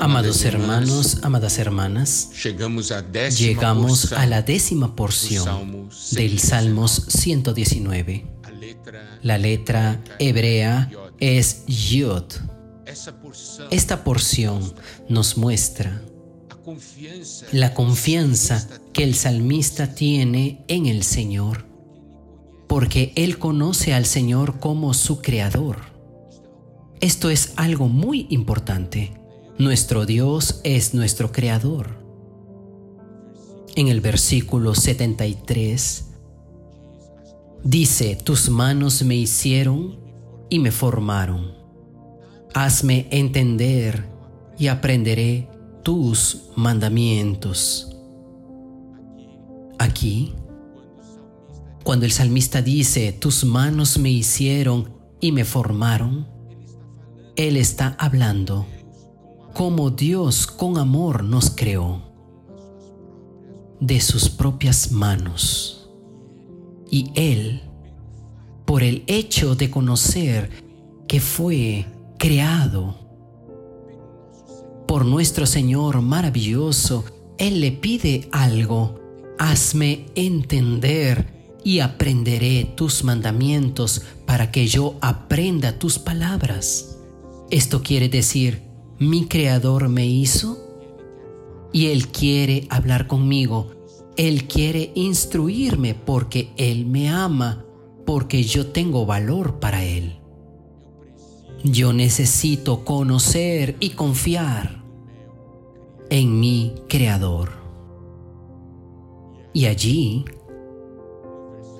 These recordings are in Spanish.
Amados hermanos, amadas hermanas, llegamos a la décima porción del Salmos 119. La letra hebrea es Yod. Esta porción nos muestra la confianza que el salmista tiene en el Señor, porque él conoce al Señor como su creador esto es algo muy importante. Nuestro Dios es nuestro creador. En el versículo 73 dice, tus manos me hicieron y me formaron. Hazme entender y aprenderé tus mandamientos. Aquí, cuando el salmista dice, tus manos me hicieron y me formaron, él está hablando como Dios con amor nos creó de sus propias manos. Y Él, por el hecho de conocer que fue creado por nuestro Señor maravilloso, Él le pide algo. Hazme entender y aprenderé tus mandamientos para que yo aprenda tus palabras. Esto quiere decir, mi creador me hizo y Él quiere hablar conmigo. Él quiere instruirme porque Él me ama, porque yo tengo valor para Él. Yo necesito conocer y confiar en mi Creador. Y allí,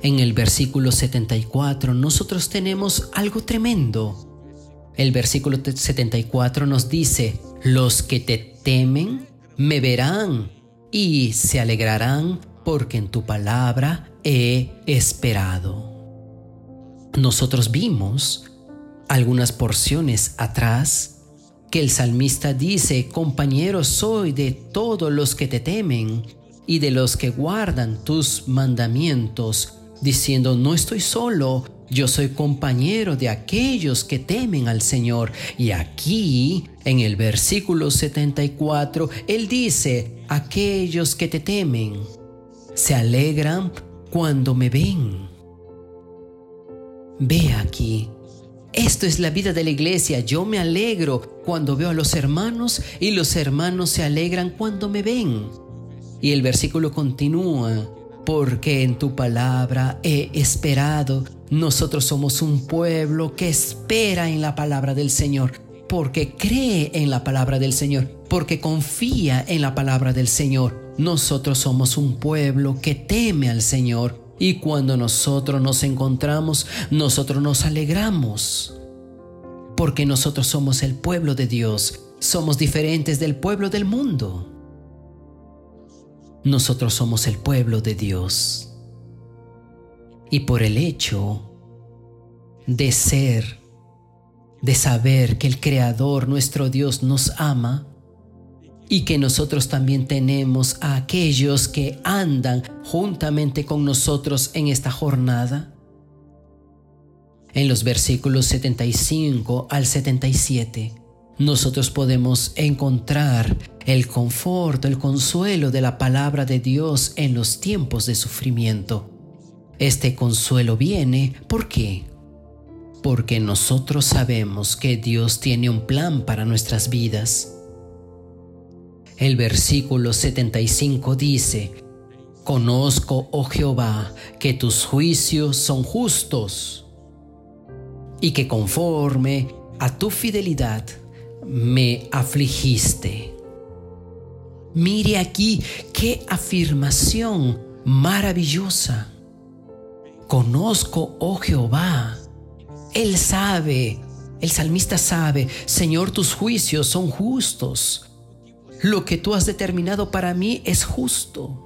en el versículo 74, nosotros tenemos algo tremendo el versículo 74 nos dice, los que te temen me verán y se alegrarán porque en tu palabra he esperado. Nosotros vimos algunas porciones atrás que el salmista dice, compañero soy de todos los que te temen y de los que guardan tus mandamientos, diciendo, no estoy solo, yo soy compañero de aquellos que temen al Señor. Y aquí, en el versículo 74, Él dice, aquellos que te temen se alegran cuando me ven. Ve aquí. Esto es la vida de la iglesia. Yo me alegro cuando veo a los hermanos y los hermanos se alegran cuando me ven. Y el versículo continúa, porque en tu palabra he esperado. Nosotros somos un pueblo que espera en la palabra del Señor, porque cree en la palabra del Señor, porque confía en la palabra del Señor. Nosotros somos un pueblo que teme al Señor. Y cuando nosotros nos encontramos, nosotros nos alegramos, porque nosotros somos el pueblo de Dios, somos diferentes del pueblo del mundo. Nosotros somos el pueblo de Dios y por el hecho de ser, de saber que el Creador, nuestro Dios, nos ama y que nosotros también tenemos a aquellos que andan juntamente con nosotros en esta jornada. En los versículos 75 al 77, nosotros podemos encontrar el confort, el consuelo de la palabra de Dios en los tiempos de sufrimiento. Este consuelo viene, ¿por qué? Porque nosotros sabemos que Dios tiene un plan para nuestras vidas. El versículo 75 dice, Conozco, oh Jehová, que tus juicios son justos y que conforme a tu fidelidad me afligiste. Mire aquí qué afirmación maravillosa. Conozco, oh Jehová. Él sabe, el salmista sabe, Señor, tus juicios son justos. Lo que tú has determinado para mí es justo.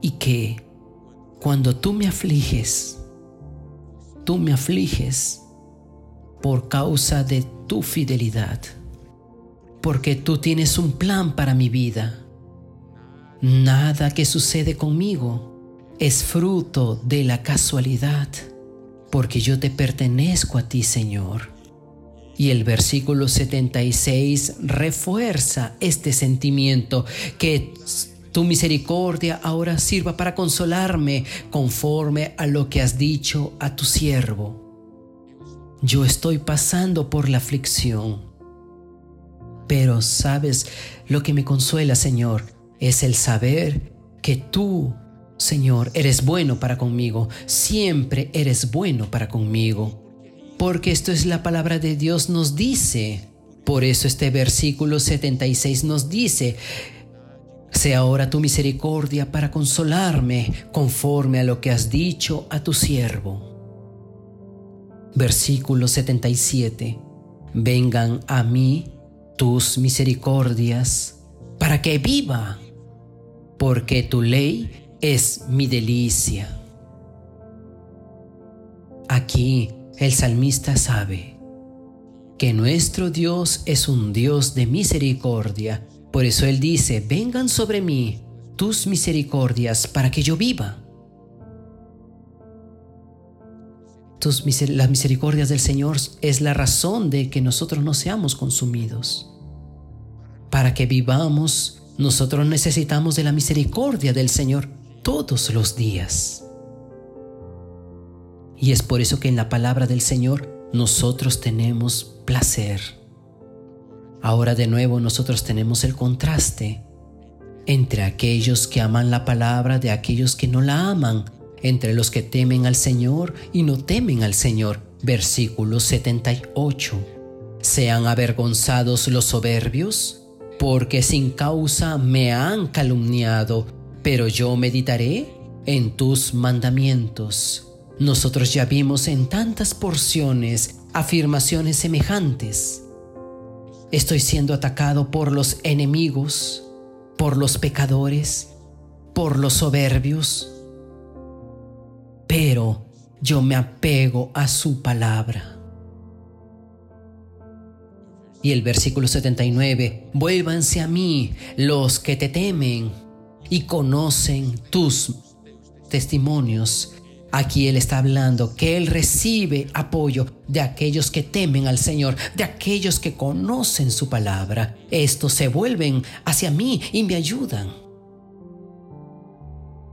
Y que cuando tú me afliges, tú me afliges por causa de tu fidelidad, porque tú tienes un plan para mi vida. Nada que sucede conmigo es fruto de la casualidad, porque yo te pertenezco a ti, Señor. Y el versículo 76 refuerza este sentimiento que tu misericordia ahora sirva para consolarme conforme a lo que has dicho a tu siervo. Yo estoy pasando por la aflicción, pero sabes lo que me consuela, Señor, es el saber que tú, Señor, eres bueno para conmigo, siempre eres bueno para conmigo porque esto es la palabra de Dios nos dice. Por eso este versículo 76 nos dice, sea ahora tu misericordia para consolarme conforme a lo que has dicho a tu siervo. Versículo 77. Vengan a mí tus misericordias para que viva, porque tu ley es mi delicia. Aquí el salmista sabe que nuestro Dios es un Dios de misericordia. Por eso Él dice, vengan sobre mí tus misericordias para que yo viva. Las misericordias del Señor es la razón de que nosotros no seamos consumidos. Para que vivamos, nosotros necesitamos de la misericordia del Señor todos los días. Y es por eso que en la palabra del Señor nosotros tenemos placer. Ahora de nuevo nosotros tenemos el contraste entre aquellos que aman la palabra de aquellos que no la aman, entre los que temen al Señor y no temen al Señor. Versículo 78. Sean avergonzados los soberbios, porque sin causa me han calumniado, pero yo meditaré en tus mandamientos. Nosotros ya vimos en tantas porciones afirmaciones semejantes. Estoy siendo atacado por los enemigos, por los pecadores, por los soberbios, yo me apego a su palabra. Y el versículo 79, vuélvanse a mí los que te temen y conocen tus testimonios Aquí Él está hablando que Él recibe apoyo de aquellos que temen al Señor, de aquellos que conocen su palabra. Estos se vuelven hacia mí y me ayudan.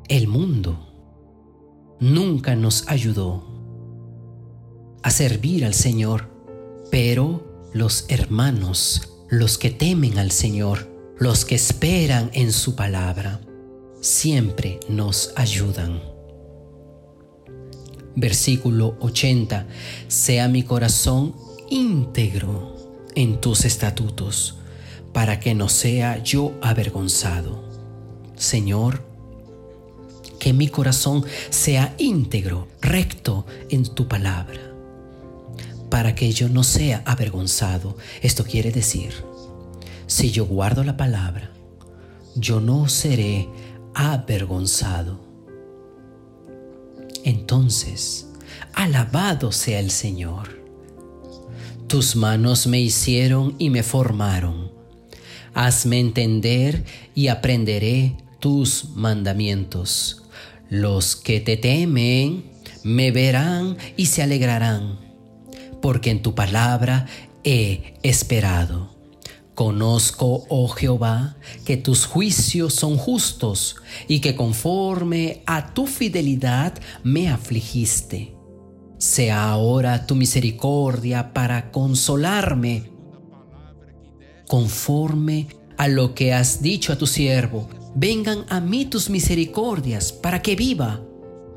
El mundo nunca nos ayudó a servir al Señor, pero los hermanos, los que temen al Señor, los que esperan en su palabra, siempre nos ayudan. Versículo 80. Sea mi corazón íntegro en tus estatutos, para que no sea yo avergonzado. Señor, que mi corazón sea íntegro, recto en tu palabra, para que yo no sea avergonzado. Esto quiere decir, si yo guardo la palabra, yo no seré avergonzado entonces, alabado sea el Señor. Tus manos me hicieron y me formaron. Hazme entender y aprenderé tus mandamientos. Los que te temen me verán y se alegrarán, porque en tu palabra he esperado. Conozco, oh Jehová, que tus juicios son justos y que conforme a tu fidelidad me afligiste. Sea ahora tu misericordia para consolarme, conforme a lo que has dicho a tu siervo. Vengan a mí tus misericordias para que viva,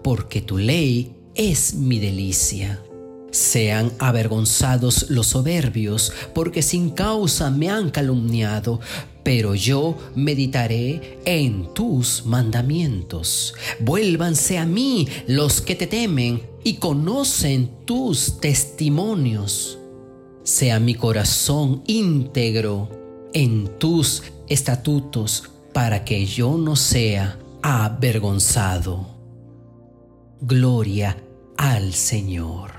porque tu ley es mi delicia. Sean avergonzados los soberbios, porque sin causa me han calumniado, pero yo meditaré en tus mandamientos. Vuélvanse a mí los que te temen y conocen tus testimonios. Sea mi corazón íntegro en tus estatutos, para que yo no sea avergonzado. Gloria al Señor.